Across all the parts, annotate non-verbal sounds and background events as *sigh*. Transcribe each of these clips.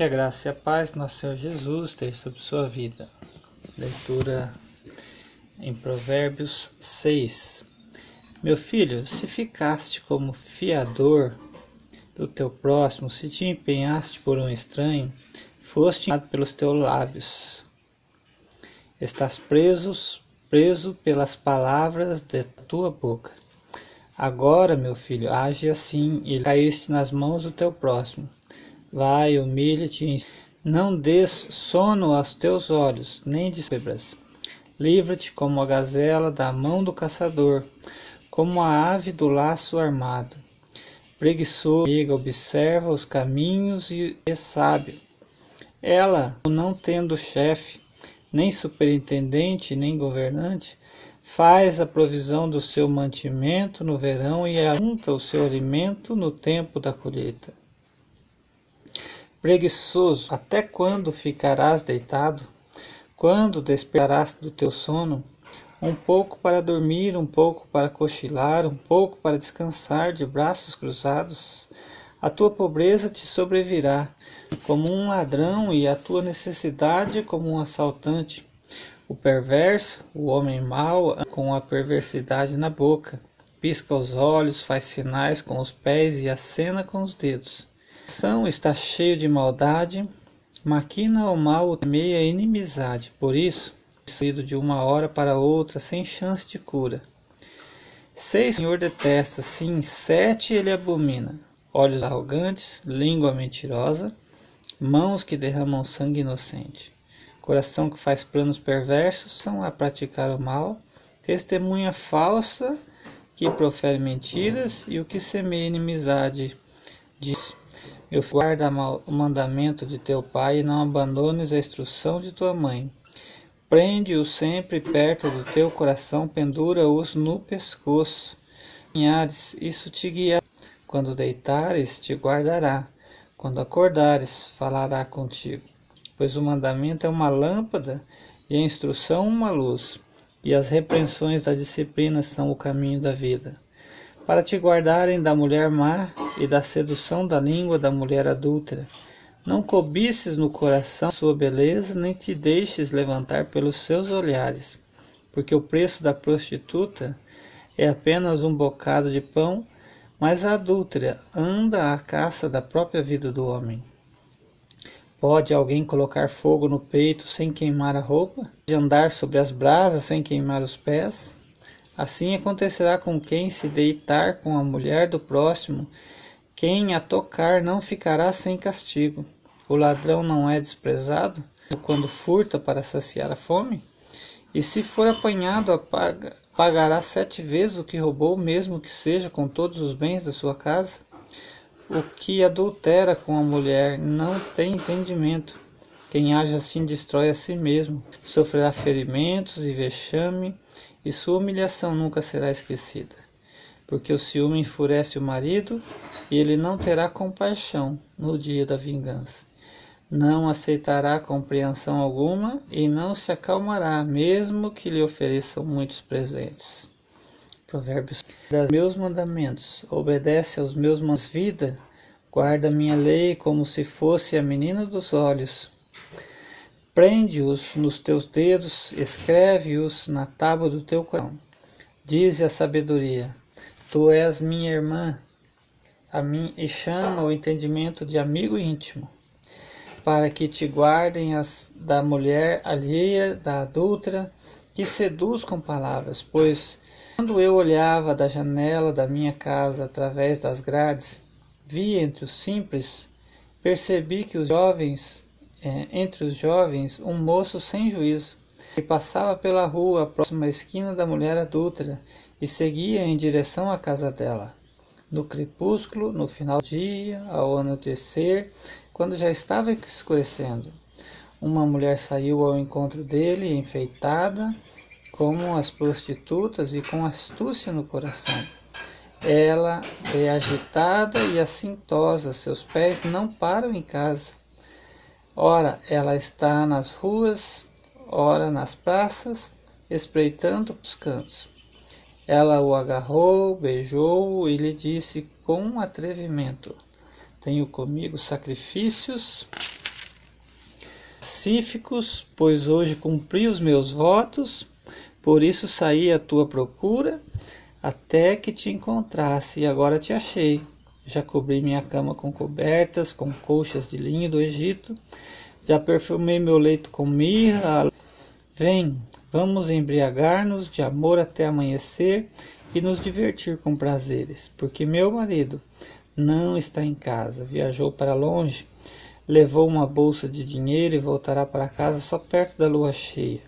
Que a graça e a paz do nosso Senhor Jesus esteja sobre sua vida. Leitura em Provérbios 6. Meu filho, se ficaste como fiador do teu próximo, se te empenhaste por um estranho, foste pelos teus lábios. Estás preso, preso pelas palavras de tua boca. Agora, meu filho, age assim e caíste nas mãos do teu próximo Vai, humilha-te, não des sono aos teus olhos, nem desfebras. Livra-te como a gazela da mão do caçador, como a ave do laço armado. Preguiçoso, amiga, observa os caminhos e é sábio. Ela, não tendo chefe, nem superintendente, nem governante, faz a provisão do seu mantimento no verão e ajunta o seu alimento no tempo da colheita. Preguiçoso, até quando ficarás deitado? Quando despertarás do teu sono? Um pouco para dormir, um pouco para cochilar, um pouco para descansar de braços cruzados? A tua pobreza te sobrevirá como um ladrão e a tua necessidade como um assaltante. O perverso, o homem mau, com a perversidade na boca, pisca os olhos, faz sinais com os pés e acena com os dedos coração está cheio de maldade, maquina o mal, meia a inimizade. Por isso, saído de uma hora para outra, sem chance de cura. Seis o Senhor detesta, sim, sete ele abomina. Olhos arrogantes, língua mentirosa, mãos que derramam sangue inocente, coração que faz planos perversos, são a praticar o mal, testemunha falsa que profere mentiras e o que semeia inimizade diz meu guarda o mandamento de teu pai e não abandones a instrução de tua mãe. Prende-os sempre perto do teu coração, pendura-os no pescoço. Caminhares, isso te guiará. Quando deitares, te guardará. Quando acordares, falará contigo. Pois o mandamento é uma lâmpada e a instrução uma luz, e as repreensões da disciplina são o caminho da vida para te guardarem da mulher má e da sedução da língua da mulher adúltera. Não cobices no coração sua beleza, nem te deixes levantar pelos seus olhares, porque o preço da prostituta é apenas um bocado de pão, mas a adúltera anda à caça da própria vida do homem. Pode alguém colocar fogo no peito sem queimar a roupa? De andar sobre as brasas sem queimar os pés? Assim acontecerá com quem se deitar com a mulher do próximo, quem a tocar não ficará sem castigo. O ladrão não é desprezado quando furta para saciar a fome? E se for apanhado, apaga, pagará sete vezes o que roubou, mesmo que seja com todos os bens da sua casa? O que adultera com a mulher não tem entendimento. Quem age assim destrói a si mesmo, sofrerá ferimentos e vexame e sua humilhação nunca será esquecida, porque o ciúme enfurece o marido e ele não terá compaixão no dia da vingança. Não aceitará compreensão alguma e não se acalmará, mesmo que lhe ofereçam muitos presentes. Provérbios: Das meus mandamentos, obedece aos meus mandamentos, vida, guarda minha lei como se fosse a menina dos olhos Prende-os nos teus dedos, escreve-os na tábua do teu coração. Dize a sabedoria: Tu és minha irmã, a mim e chama o entendimento de amigo íntimo, para que te guardem as da mulher alheia, da adulta, que seduz com palavras, pois quando eu olhava da janela da minha casa através das grades, vi entre os simples, percebi que os jovens é, entre os jovens um moço sem juízo, que passava pela rua próxima à esquina da mulher adúltera e seguia em direção à casa dela. No crepúsculo, no final do dia, ao anoitecer, quando já estava escurecendo, uma mulher saiu ao encontro dele, enfeitada como as prostitutas e com astúcia no coração. Ela é agitada e assintosa, seus pés não param em casa. Ora ela está nas ruas, ora nas praças, espreitando os cantos. Ela o agarrou, beijou e lhe disse com atrevimento: Tenho comigo sacrifícios pacíficos, pois hoje cumpri os meus votos, por isso saí à tua procura, até que te encontrasse, e agora te achei. Já cobri minha cama com cobertas, com colchas de linho do Egito, já perfumei meu leito com mirra. Vem, vamos embriagar-nos de amor até amanhecer e nos divertir com prazeres, porque meu marido não está em casa, viajou para longe, levou uma bolsa de dinheiro e voltará para casa só perto da lua cheia.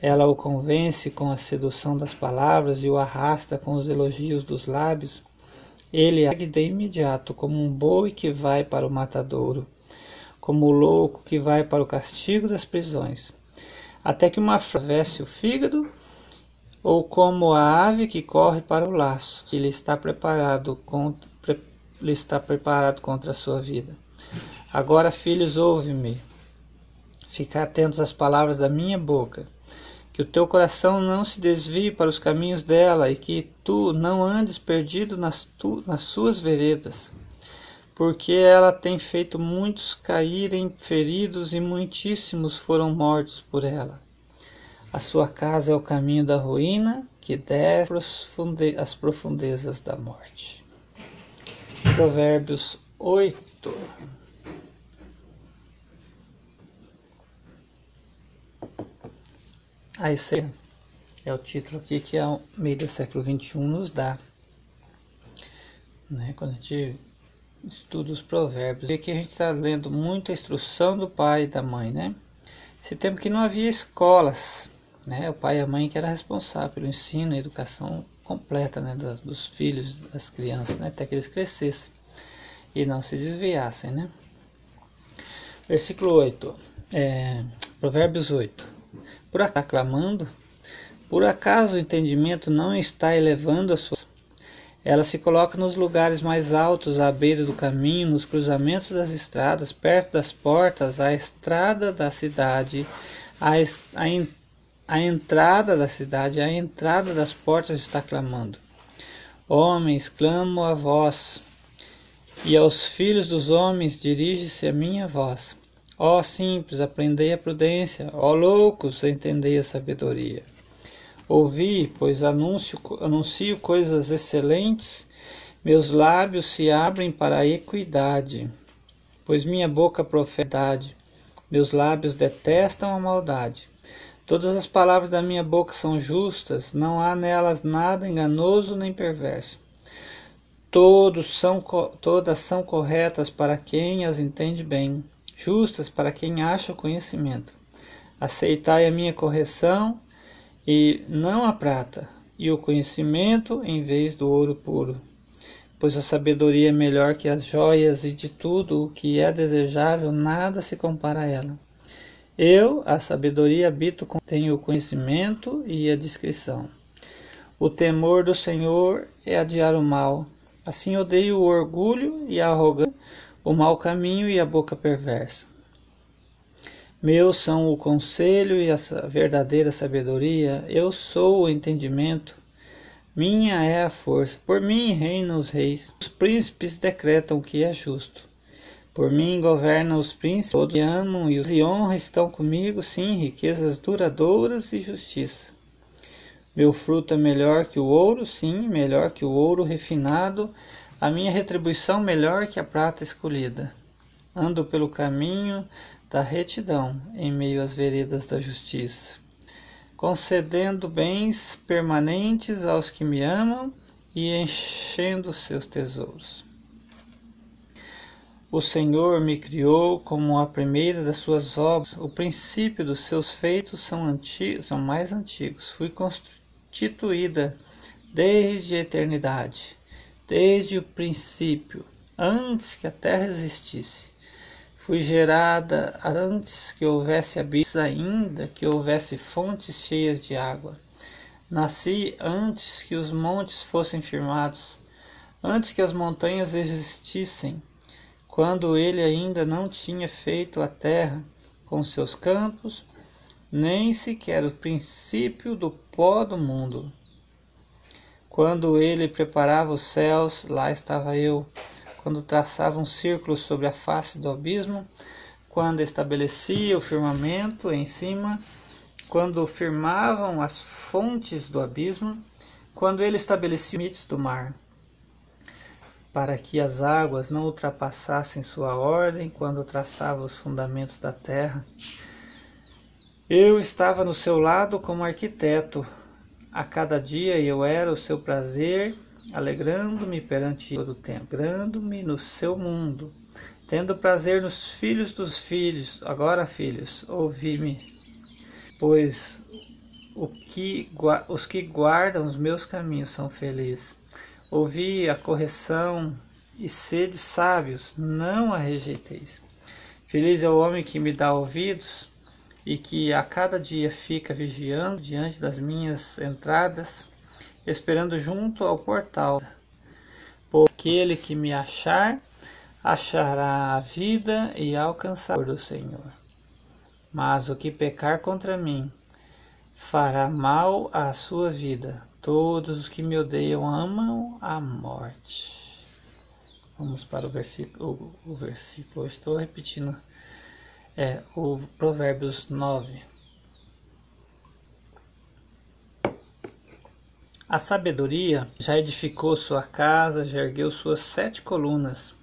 Ela o convence com a sedução das palavras e o arrasta com os elogios dos lábios. Ele age de imediato como um boi que vai para o matadouro, como o louco que vai para o castigo das prisões, até que uma atravesse o fígado, ou como a ave que corre para o laço, que lhe está preparado contra, pre, lhe está preparado contra a sua vida. Agora, filhos, ouve-me. Fica atentos às palavras da minha boca. Que o teu coração não se desvie para os caminhos dela e que tu não andes perdido nas, tu, nas suas veredas. Porque ela tem feito muitos caírem feridos e muitíssimos foram mortos por ela. A sua casa é o caminho da ruína que desce às profundezas da morte. Provérbios 8. A esse é o título aqui que a meio do século XXI nos dá. Né? Quando a gente estuda os provérbios, e aqui a gente está lendo muita instrução do pai e da mãe, né? Esse tempo que não havia escolas, né? O pai e a mãe que era responsável pelo ensino e educação completa, né? Dos filhos, das crianças, né? Até que eles crescessem e não se desviassem, né? Versículo 8, é, Provérbios 8 por acaso clamando? Por acaso o entendimento não está elevando a sua. Ela se coloca nos lugares mais altos, à beira do caminho, nos cruzamentos das estradas, perto das portas, à estrada da cidade, à, à, à entrada da cidade, à entrada das portas está clamando. Homens, clamo a vós, e aos filhos dos homens dirige-se a minha voz. Ó simples, aprendei a prudência, ó loucos, entendei a sabedoria. Ouvi, pois anuncio, anuncio coisas excelentes, meus lábios se abrem para a equidade, pois minha boca profetade, meus lábios detestam a maldade. Todas as palavras da minha boca são justas, não há nelas nada enganoso nem perverso. Todos são, todas são corretas para quem as entende bem justas para quem acha o conhecimento. Aceitai a minha correção e não a prata, e o conhecimento em vez do ouro puro. Pois a sabedoria é melhor que as joias, e de tudo o que é desejável nada se compara a ela. Eu, a sabedoria, habito, tenho o conhecimento e a discrição. O temor do Senhor é adiar o mal. Assim odeio o orgulho e a arrogância o mau caminho e a boca perversa. Meus são o conselho e a verdadeira sabedoria, eu sou o entendimento, minha é a força. Por mim reinam os reis, os príncipes decretam o que é justo. Por mim governam os príncipes, todos amam e os e honra estão comigo, sim, riquezas duradouras e justiça. Meu fruto é melhor que o ouro, sim, melhor que o ouro refinado, a minha retribuição melhor que a prata escolhida. Ando pelo caminho da retidão em meio às veredas da justiça, concedendo bens permanentes aos que me amam e enchendo seus tesouros. O Senhor me criou como a primeira das suas obras, o princípio dos seus feitos são, antigos, são mais antigos. Fui constituída desde a eternidade desde o princípio, antes que a terra existisse. Fui gerada antes que houvesse abismos, ainda que houvesse fontes cheias de água. Nasci antes que os montes fossem firmados, antes que as montanhas existissem, quando ele ainda não tinha feito a terra com seus campos, nem sequer o princípio do pó do mundo. Quando ele preparava os céus, lá estava eu. Quando traçava um círculo sobre a face do abismo, quando estabelecia o firmamento em cima, quando firmavam as fontes do abismo, quando ele estabelecia os limites do mar, para que as águas não ultrapassassem sua ordem quando traçava os fundamentos da terra. Eu estava no seu lado como arquiteto. A cada dia eu era o seu prazer, alegrando-me perante todo o tempo, alegrando-me no seu mundo tendo prazer nos filhos dos filhos. Agora, filhos, ouvi-me, pois o que, os que guardam os meus caminhos são felizes. Ouvi a correção e sede sábios, não a rejeiteis. Feliz é o homem que me dá ouvidos e que a cada dia fica vigiando diante das minhas entradas, esperando junto ao portal. Por aquele que me achar, achará a vida e alcançará o Senhor. Mas o que pecar contra mim fará mal à sua vida. Todos os que me odeiam amam a morte. Vamos para o versículo. O, versículo, estou repetindo. É o Provérbios 9. A sabedoria já edificou sua casa, já ergueu suas sete colunas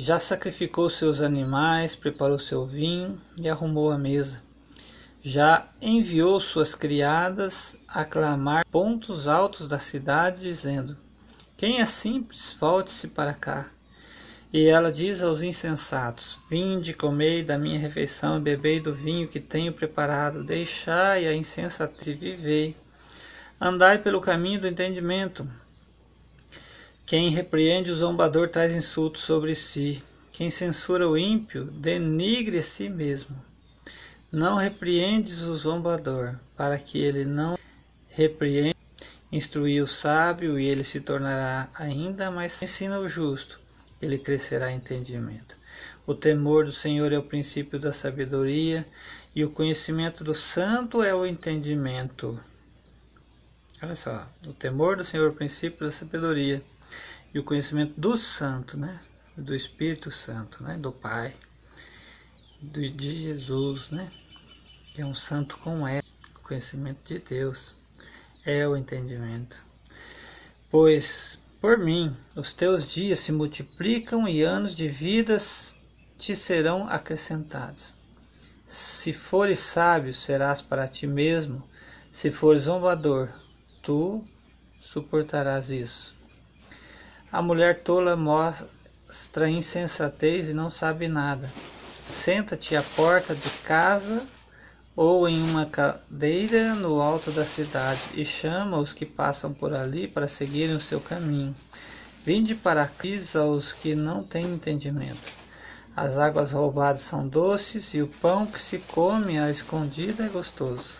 já sacrificou seus animais, preparou seu vinho e arrumou a mesa. Já enviou suas criadas a clamar pontos altos da cidade, dizendo: Quem é simples, volte-se para cá. E ela diz aos insensatos: Vinde, comei da minha refeição e bebei do vinho que tenho preparado, deixai a insensatez vivei. Andai pelo caminho do entendimento, quem repreende o zombador traz insultos sobre si. Quem censura o ímpio denigre a si mesmo. Não repreendes o zombador, para que ele não repreenda. Instruir o sábio e ele se tornará ainda mais. Ensina o justo, ele crescerá entendimento. O temor do Senhor é o princípio da sabedoria, e o conhecimento do santo é o entendimento. Olha só, o temor do Senhor é o princípio da sabedoria e o conhecimento do Santo, né? Do Espírito Santo, né? Do Pai, de Jesus, né? Que é um santo com é o conhecimento de Deus é o entendimento. Pois por mim os teus dias se multiplicam e anos de vidas te serão acrescentados. Se fores sábio, serás para ti mesmo, se fores zombador, tu suportarás isso. A mulher tola mostra insensatez e não sabe nada. Senta-te à porta de casa ou em uma cadeira no alto da cidade e chama os que passam por ali para seguirem o seu caminho. Vinde para Cristo aos que não têm entendimento. As águas roubadas são doces e o pão que se come à escondida é gostoso.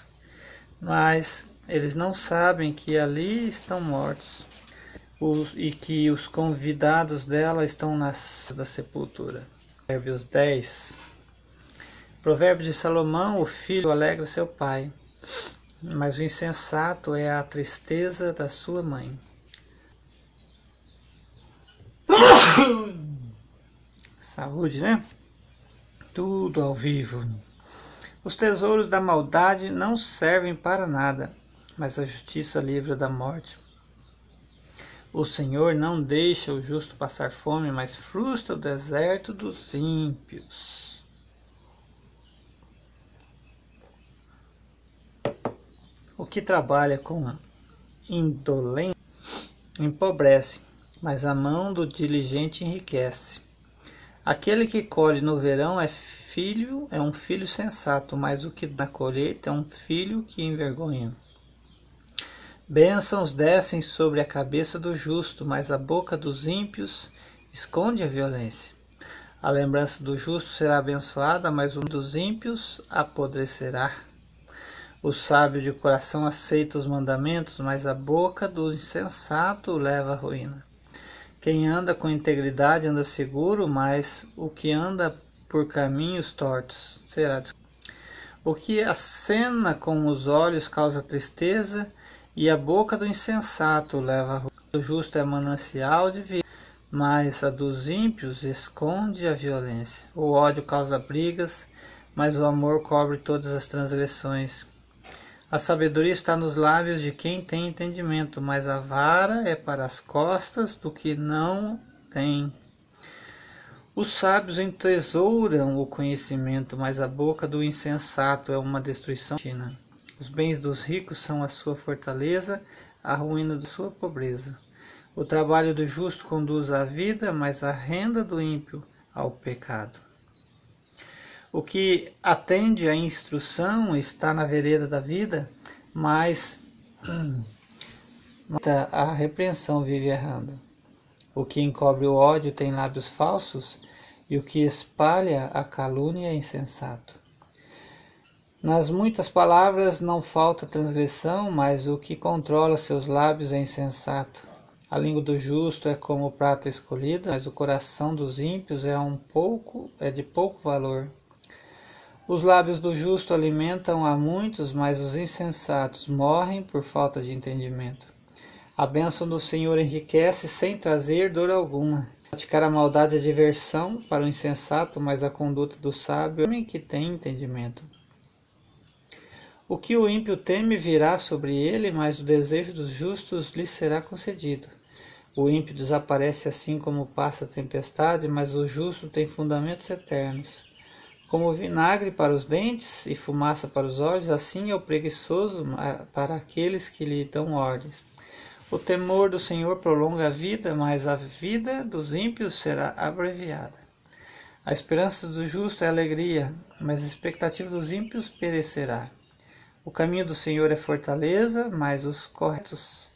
Mas eles não sabem que ali estão mortos os, e que os convidados dela estão nas da sepultura. Provérbios 10. Provérbio de Salomão: O filho alegra seu pai, mas o insensato é a tristeza da sua mãe. *coughs* Saúde, né? Tudo ao vivo. Os tesouros da maldade não servem para nada, mas a justiça livra da morte. O Senhor não deixa o justo passar fome, mas frustra o deserto dos ímpios. O que trabalha com indolência empobrece, mas a mão do diligente enriquece. Aquele que colhe no verão é filho, é um filho sensato, mas o que na colheita é um filho que envergonha. Bênçãos descem sobre a cabeça do justo, mas a boca dos ímpios esconde a violência. A lembrança do justo será abençoada, mas o dos ímpios apodrecerá. O sábio de coração aceita os mandamentos, mas a boca do insensato leva à ruína. Quem anda com integridade anda seguro, mas o que anda por caminhos tortos será O que acena com os olhos causa tristeza, e a boca do insensato leva a ruína. O justo é manancial de vida, mas a dos ímpios esconde a violência. O ódio causa brigas, mas o amor cobre todas as transgressões. A sabedoria está nos lábios de quem tem entendimento, mas a vara é para as costas do que não tem. Os sábios entesouram o conhecimento, mas a boca do insensato é uma destruição. Os bens dos ricos são a sua fortaleza, a ruína da sua pobreza. O trabalho do justo conduz à vida, mas a renda do ímpio ao pecado. O que atende à instrução está na vereda da vida, *clears throat* mas a repreensão vive errando. O que encobre o ódio tem lábios falsos, e o que espalha a calúnia é insensato. Nas muitas palavras não falta transgressão, mas o que controla seus lábios é insensato. A língua do justo é como prata escolhida, mas o coração dos ímpios é um pouco é de pouco valor. Os lábios do justo alimentam a muitos, mas os insensatos morrem por falta de entendimento. A bênção do Senhor enriquece sem trazer dor alguma. Praticar a maldade é diversão para o insensato, mas a conduta do sábio é homem que tem entendimento. O que o ímpio teme virá sobre ele, mas o desejo dos justos lhe será concedido. O ímpio desaparece assim como passa a tempestade, mas o justo tem fundamentos eternos. Como vinagre para os dentes e fumaça para os olhos, assim é o preguiçoso para aqueles que lhe dão ordens. O temor do Senhor prolonga a vida, mas a vida dos ímpios será abreviada. A esperança do justo é alegria, mas a expectativa dos ímpios perecerá. O caminho do Senhor é fortaleza, mas os corretos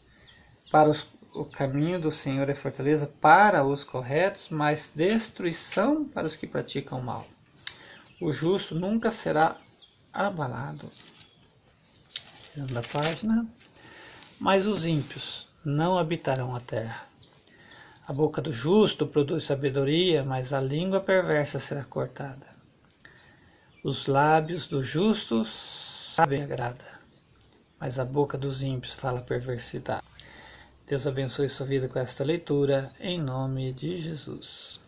para os o caminho do Senhor é fortaleza para os corretos, mas destruição para os que praticam mal. O justo nunca será abalado. Tirando a página. Mas os ímpios não habitarão a terra. A boca do justo produz sabedoria, mas a língua perversa será cortada. Os lábios do justo sabem agrada, mas a boca dos ímpios fala perversidade. Deus abençoe sua vida com esta leitura, em nome de Jesus.